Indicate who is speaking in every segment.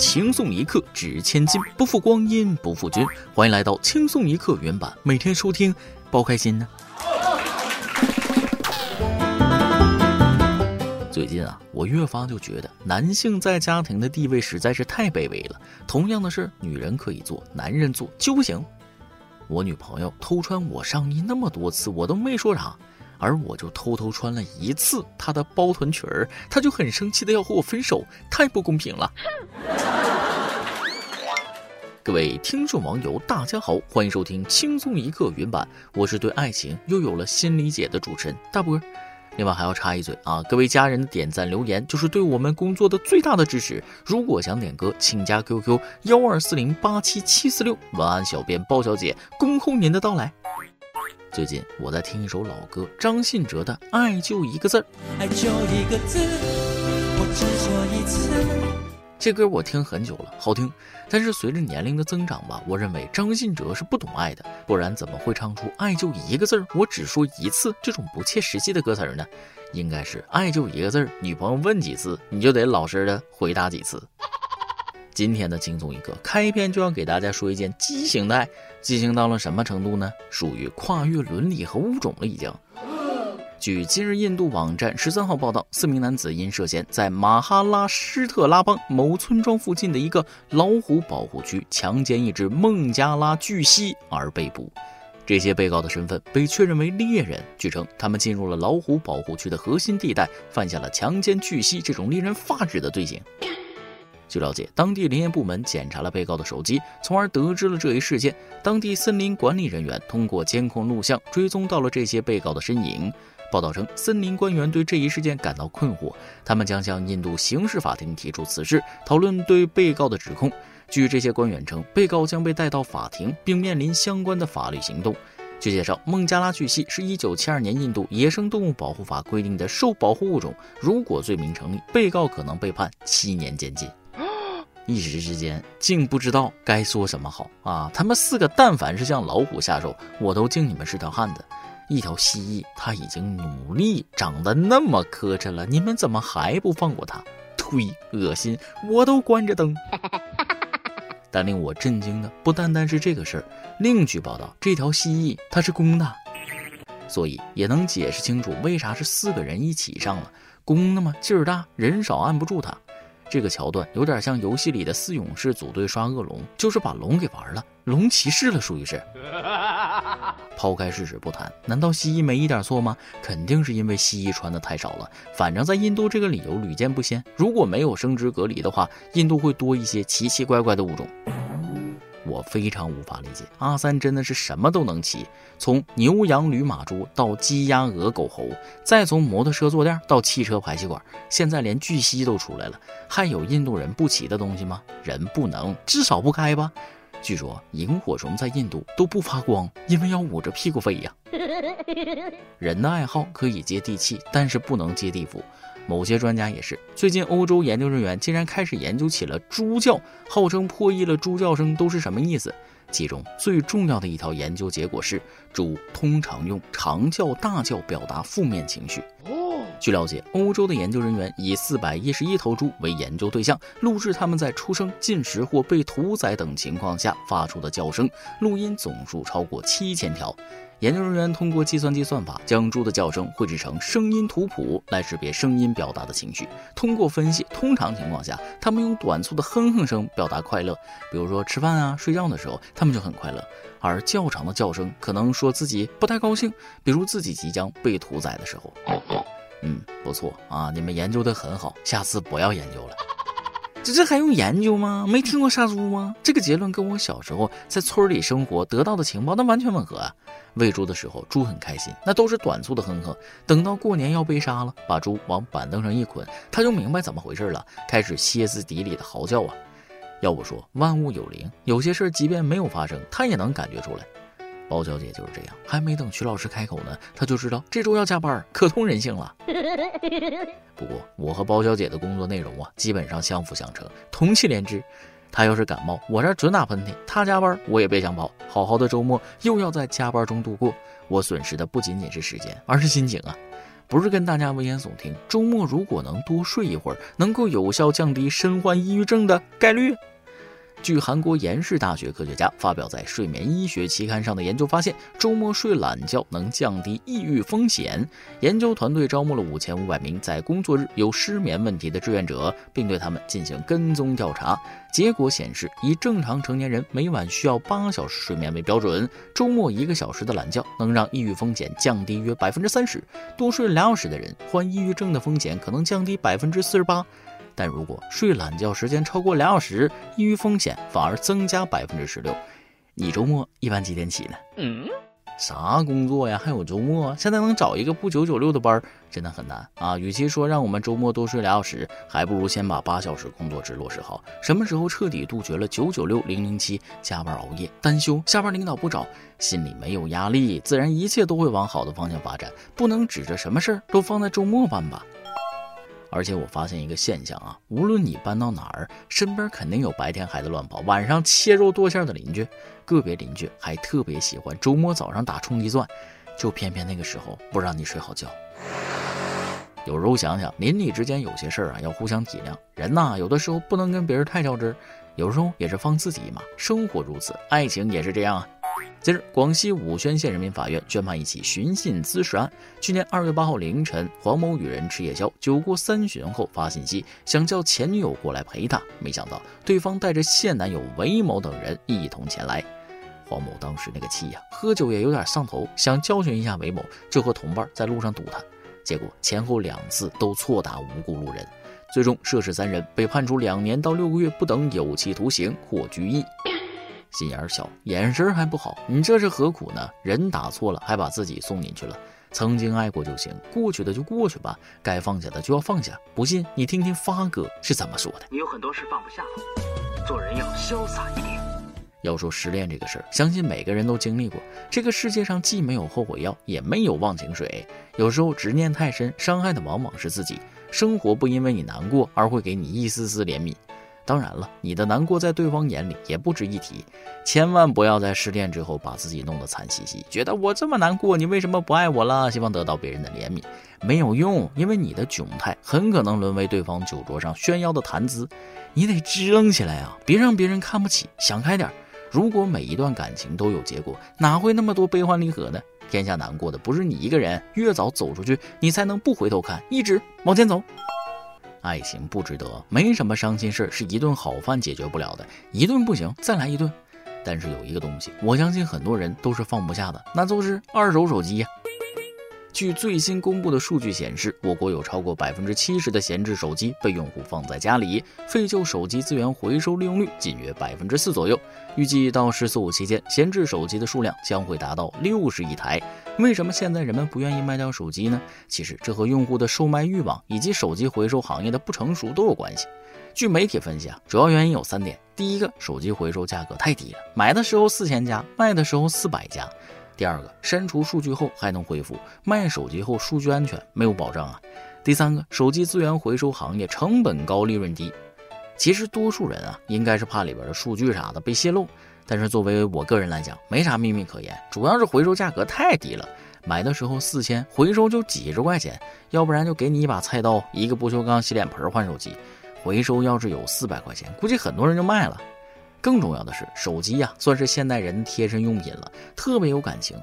Speaker 1: 轻松一刻值千金，不负光阴不负君。欢迎来到轻松一刻原版，每天收听，包开心呢。最近啊，我越发就觉得男性在家庭的地位实在是太卑微了。同样的事，女人可以做，男人做就不行。我女朋友偷穿我上衣那么多次，我都没说啥。而我就偷偷穿了一次她的包臀裙儿，她就很生气的要和我分手，太不公平了。各位听众网友，大家好，欢迎收听轻松一刻云版，我是对爱情又有了新理解的主持人大波。另外还要插一嘴啊，各位家人的点赞留言就是对我们工作的最大的支持。如果想点歌，请加 QQ 幺二四零八七七四六，晚安小编包小姐恭候您的到来。最近我在听一首老歌，张信哲的《爱就一个字儿》。爱就一个字，我只说一次。这歌我听很久了，好听。但是随着年龄的增长吧，我认为张信哲是不懂爱的，不然怎么会唱出“爱就一个字儿，我只说一次”这种不切实际的歌词呢？应该是“爱就一个字儿，女朋友问几次，你就得老实的回答几次”。今天的轻松一刻开篇就要给大家说一件畸形的爱，畸形到了什么程度呢？属于跨越伦理和物种了已经。据今日印度网站十三号报道，四名男子因涉嫌在马哈拉施特拉邦某村庄附近的一个老虎保护区强奸一只孟加拉巨蜥而被捕。这些被告的身份被确认为猎人。据称，他们进入了老虎保护区的核心地带，犯下了强奸巨蜥这种令人发指的罪行。据了解，当地林业部门检查了被告的手机，从而得知了这一事件。当地森林管理人员通过监控录像追踪到了这些被告的身影。报道称，森林官员对这一事件感到困惑，他们将向印度刑事法庭提出此事，讨论对被告的指控。据这些官员称，被告将被带到法庭，并面临相关的法律行动。据介绍，孟加拉巨蜥是一九七二年印度野生动物保护法规定的受保护物种，如果罪名成立，被告可能被判七年监禁。一时之间，竟不知道该说什么好啊！他们四个，但凡是向老虎下手，我都敬你们是条汉子。一条蜥蜴，它已经努力长得那么磕碜了，你们怎么还不放过它？呸！恶心！我都关着灯。但令我震惊的不单单是这个事儿。另据报道，这条蜥蜴它是公的，所以也能解释清楚为啥是四个人一起上了。公的嘛，劲儿大，人少按不住它。这个桥段有点像游戏里的四勇士组队刷恶龙，就是把龙给玩了，龙骑士了，属于是。抛开事实不谈，难道西医没一点错吗？肯定是因为西医穿的太少了。反正，在印度这个理由屡见不鲜。如果没有生殖隔离的话，印度会多一些奇奇怪怪的物种。我非常无法理解，阿三真的是什么都能骑，从牛羊驴马猪到鸡鸭鹅狗猴，再从摩托车坐垫到汽车排气管，现在连巨蜥都出来了，还有印度人不骑的东西吗？人不能，至少不开吧？据说萤火虫在印度都不发光，因为要捂着屁股飞呀。人的爱好可以接地气，但是不能接地府。某些专家也是，最近欧洲研究人员竟然开始研究起了猪叫，号称破译了猪叫声都是什么意思。其中最重要的一条研究结果是，猪通常用长叫、大叫表达负面情绪。据了解，欧洲的研究人员以四百一十一头猪为研究对象，录制他们在出生、进食或被屠宰等情况下发出的叫声，录音总数超过七千条。研究人员通过计算机算法，将猪的叫声绘制成声音图谱，来识别声音表达的情绪。通过分析，通常情况下，他们用短促的哼哼声表达快乐，比如说吃饭啊、睡觉的时候，他们就很快乐；而较长的叫声可能说自己不太高兴，比如自己即将被屠宰的时候。嗯，不错啊，你们研究的很好，下次不要研究了。这这还用研究吗？没听过杀猪吗？这个结论跟我小时候在村里生活得到的情报那完全吻合啊！喂猪的时候，猪很开心，那都是短促的哼哼。等到过年要被杀了，把猪往板凳上一捆，他就明白怎么回事了，开始歇斯底里的嚎叫啊！要不说万物有灵，有些事即便没有发生，他也能感觉出来。包小姐就是这样，还没等徐老师开口呢，她就知道这周要加班，可通人性了。不过我和包小姐的工作内容啊，基本上相辅相成，同气连枝。她要是感冒，我这准打喷嚏；她加班，我也别想跑。好好的周末又要在加班中度过，我损失的不仅仅是时间，而是心情啊。不是跟大家危言耸听。周末如果能多睡一会儿，能够有效降低身患抑郁症的概率。据韩国延世大学科学家发表在《睡眠医学》期刊上的研究发现，周末睡懒觉能降低抑郁风险。研究团队招募了五千五百名在工作日有失眠问题的志愿者，并对他们进行跟踪调查。结果显示，以正常成年人每晚需要八小时睡眠为标准，周末一个小时的懒觉能让抑郁风险降低约百分之三十。多睡两小时的人，患抑郁症的风险可能降低百分之四十八。但如果睡懒觉时间超过两小时，抑郁风险反而增加百分之十六。你周末一般几点起呢？嗯，啥工作呀？还有周末？现在能找一个不九九六的班，真的很难啊！与其说让我们周末多睡俩小时，还不如先把八小时工作制落实好。什么时候彻底杜绝了九九六零零七加班熬夜单休，下班领导不找，心里没有压力，自然一切都会往好的方向发展。不能指着什么事儿都放在周末办吧。而且我发现一个现象啊，无论你搬到哪儿，身边肯定有白天孩子乱跑，晚上切肉剁馅的邻居。个别邻居还特别喜欢周末早上打冲击钻，就偏偏那个时候不让你睡好觉。有时候想想，邻里之间有些事儿啊，要互相体谅。人呐，有的时候不能跟别人太较真儿，有时候也是放自己一马。生活如此，爱情也是这样啊。近日，广西武宣县人民法院宣判一起寻衅滋事案。去年二月八号凌晨，黄某与人吃夜宵，酒过三巡后发信息想叫前女友过来陪他，没想到对方带着现男友韦某等人一同前来。黄某当时那个气呀，喝酒也有点上头，想教训一下韦某，就和同伴在路上堵他，结果前后两次都错打无辜路人，最终涉事三人被判处两年到六个月不等有期徒刑或拘役。心眼小，眼神还不好，你这是何苦呢？人打错了，还把自己送进去了。曾经爱过就行，过去的就过去吧，该放下的就要放下。不信你听听发哥是怎么说的。
Speaker 2: 你有很多事放不下，做人要潇洒一点。
Speaker 1: 要说失恋这个事儿，相信每个人都经历过。这个世界上既没有后悔药，也没有忘情水。有时候执念太深，伤害的往往是自己。生活不因为你难过而会给你一丝丝怜悯。当然了，你的难过在对方眼里也不值一提，千万不要在失恋之后把自己弄得惨兮兮，觉得我这么难过，你为什么不爱我了？希望得到别人的怜悯，没有用，因为你的窘态很可能沦为对方酒桌上炫耀的谈资。你得支棱起来啊，别让别人看不起，想开点。如果每一段感情都有结果，哪会那么多悲欢离合呢？天下难过的不是你一个人，越早走出去，你才能不回头看，一直往前走。爱情不值得，没什么伤心事是一顿好饭解决不了的，一顿不行再来一顿。但是有一个东西，我相信很多人都是放不下的，那就是二手手机呀。据最新公布的数据显示，我国有超过百分之七十的闲置手机被用户放在家里，废旧手机资源回收利用率仅约百分之四左右。预计到“十四五”期间，闲置手机的数量将会达到六十亿台。为什么现在人们不愿意卖掉手机呢？其实这和用户的售卖欲望以及手机回收行业的不成熟都有关系。据媒体分析啊，主要原因有三点：第一个，手机回收价格太低了，买的时候四千加，卖的时候四百加。第二个，删除数据后还能恢复，卖手机后数据安全没有保障啊。第三个，手机资源回收行业成本高，利润低。其实多数人啊，应该是怕里边的数据啥的被泄露。但是作为我个人来讲，没啥秘密可言，主要是回收价格太低了。买的时候四千，回收就几十块钱，要不然就给你一把菜刀，一个不锈钢洗脸盆换手机。回收要是有四百块钱，估计很多人就卖了。更重要的是，手机呀，算是现代人贴身用品了，特别有感情。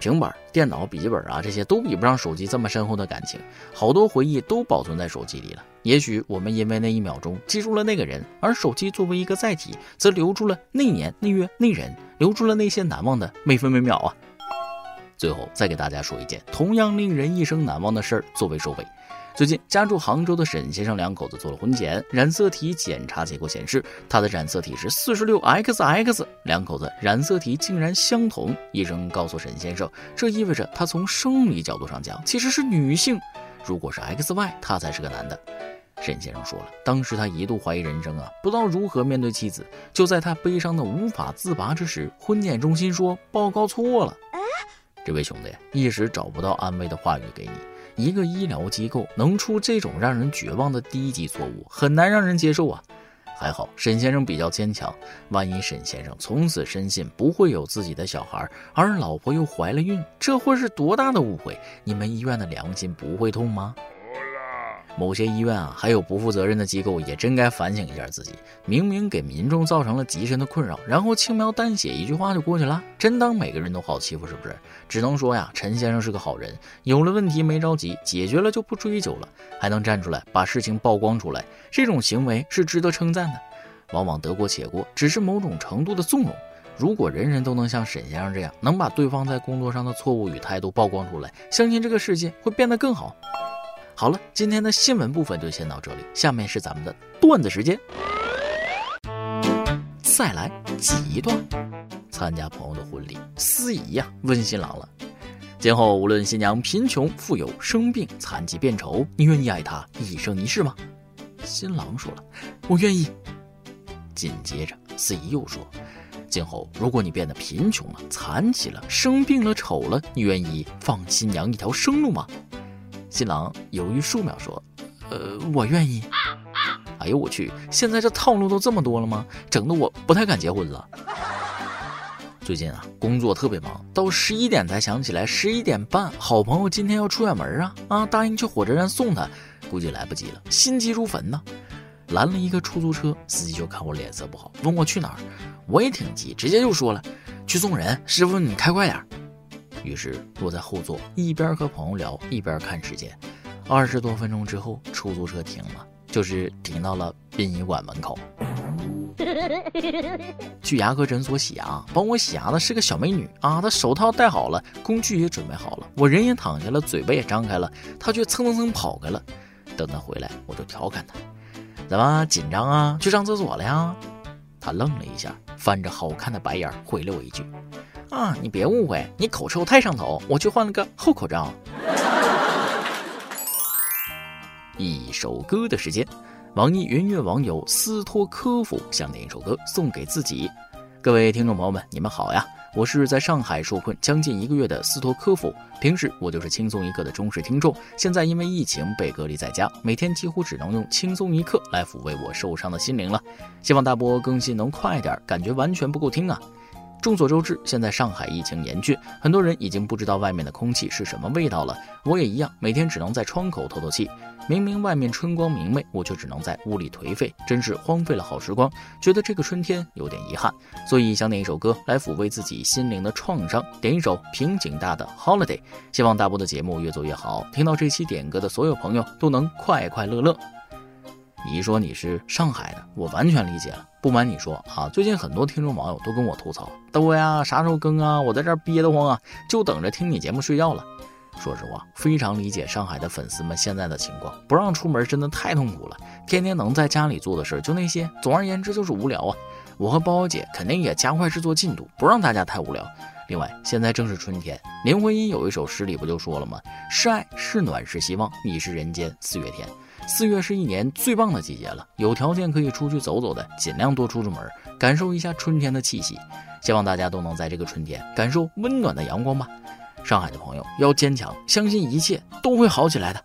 Speaker 1: 平板、电脑、笔记本啊，这些都比不上手机这么深厚的感情，好多回忆都保存在手机里了。也许我们因为那一秒钟记住了那个人，而手机作为一个载体，则留住了那年那月那人，留住了那些难忘的每分每秒啊。最后再给大家说一件同样令人一生难忘的事儿作为收尾。最近，家住杭州的沈先生两口子做了婚检，染色体检查结果显示，他的染色体是四十六 XX，两口子染色体竟然相同。医生告诉沈先生，这意味着他从生理角度上讲其实是女性，如果是 XY，他才是个男的。沈先生说了，当时他一度怀疑人生啊，不知道如何面对妻子。就在他悲伤的无法自拔之时，婚检中心说报告错了。这位兄弟一时找不到安慰的话语给你。一个医疗机构能出这种让人绝望的低级错误，很难让人接受啊！还好沈先生比较坚强，万一沈先生从此深信不会有自己的小孩，而老婆又怀了孕，这会是多大的误会？你们医院的良心不会痛吗？某些医院啊，还有不负责任的机构，也真该反省一下自己。明明给民众造成了极深的困扰，然后轻描淡写一句话就过去了，真当每个人都好欺负是不是？只能说呀，陈先生是个好人，有了问题没着急，解决了就不追究了，还能站出来把事情曝光出来，这种行为是值得称赞的。往往得过且过，只是某种程度的纵容。如果人人都能像沈先生这样，能把对方在工作上的错误与态度曝光出来，相信这个世界会变得更好。好了，今天的新闻部分就先到这里，下面是咱们的段子时间。再来挤一段。参加朋友的婚礼，司仪呀问新郎了：今后无论新娘贫穷富有、生病残疾变丑，你愿意爱她一生一世吗？新郎说了：我愿意。紧接着，司仪又说：今后如果你变得贫穷了、残疾了、生病了、丑了，你愿意放新娘一条生路吗？新郎犹豫数秒说：“呃，我愿意。”哎呦我去！现在这套路都这么多了吗？整的我不太敢结婚了。最近啊，工作特别忙，到十一点才想起来，十一点半好朋友今天要出远门啊啊！答应去火车站送他，估计来不及了，心急如焚呐。拦了一个出租车，司机就看我脸色不好，问我去哪儿。我也挺急，直接就说了：“去送人。”师傅，你开快点。于是坐在后座，一边和朋友聊，一边看时间。二十多分钟之后，出租车停了，就是停到了殡仪馆门口。去牙科诊所洗牙，帮我洗牙的是个小美女啊，她手套戴好了，工具也准备好了，我人也躺下了，嘴巴也张开了，她却蹭蹭蹭跑开了。等她回来，我就调侃她：“怎么紧张啊？去上厕所了呀？”她愣了一下，翻着好看的白眼回了我一句。啊，你别误会，你口臭太上头，我去换了个厚口罩。一首歌的时间，网易云乐网友斯托科夫想点一首歌送给自己。各位听众朋友们，你们好呀，我是在上海受困将近一个月的斯托科夫。平时我就是轻松一刻的忠实听众，现在因为疫情被隔离在家，每天几乎只能用轻松一刻来抚慰我受伤的心灵了。希望大波更新能快点，感觉完全不够听啊。众所周知，现在上海疫情严峻，很多人已经不知道外面的空气是什么味道了。我也一样，每天只能在窗口透透气。明明外面春光明媚，我却只能在屋里颓废，真是荒废了好时光。觉得这个春天有点遗憾，所以想点一首歌来抚慰自己心灵的创伤，点一首平井大的《Holiday》。希望大波的节目越做越好，听到这期点歌的所有朋友都能快快乐乐。你一说你是上海的，我完全理解了。不瞒你说啊，最近很多听众网友都跟我吐槽，都呀，啥时候更啊？我在这憋得慌啊，就等着听你节目睡觉了。说实话，非常理解上海的粉丝们现在的情况，不让出门真的太痛苦了。天天能在家里做的事就那些，总而言之就是无聊啊。我和包包姐肯定也加快制作进度，不让大家太无聊。另外，现在正是春天，林徽因有一首诗里不就说了吗？是爱是暖是希望，你是人间四月天。四月是一年最棒的季节了，有条件可以出去走走的，尽量多出出门，感受一下春天的气息。希望大家都能在这个春天感受温暖的阳光吧。上海的朋友要坚强，相信一切都会好起来的。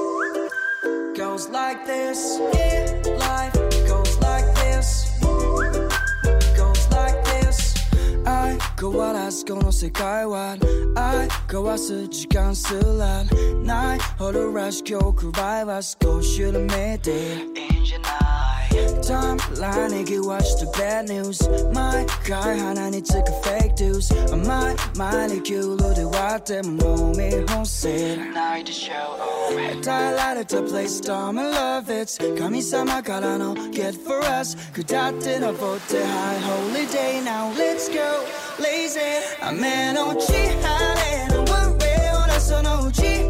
Speaker 1: Yeah, life goes like this. Goes like this. I go out as go no 世界は I go out す時間すらないほどらし曲バイは少し緩めていいんじゃない Timeline watch the bad news My guy 하나니 took a fake news My 많이 기울어대 몸이 혼세 Night show Dilated to play storm and love it's 감히 갈아놓 get for us 그다때는 보태 high holiday Now let's go lazy I'm in on 취하네 worry 원해서 너 취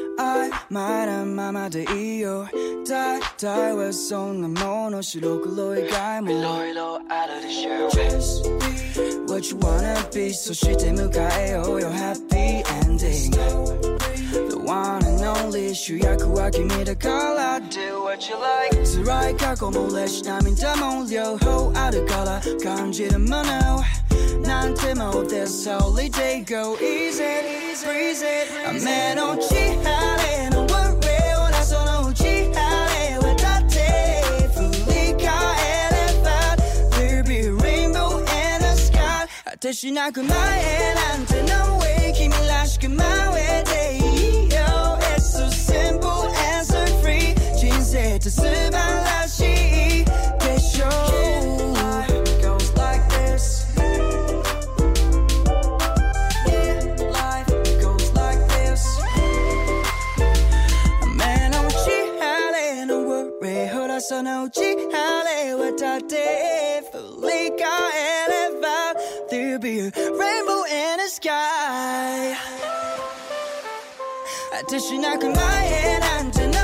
Speaker 3: I まだままでいいよ大体はそんなもの白黒以外もいろいろあるでしょう Just be what you wanna be そして迎えようよ Happy ending The one and only 主役は君だから Do what you like 辛い過去も嬉し涙も両方あるから感じるものなんても This holiday go easy breeze it 雨のち晴れ sky 果てしなく前へなんて No way 君らしく真上でいいよ It's so simple and so free 人生って素晴らしい be a rainbow in the sky 果てしなく前へなんて No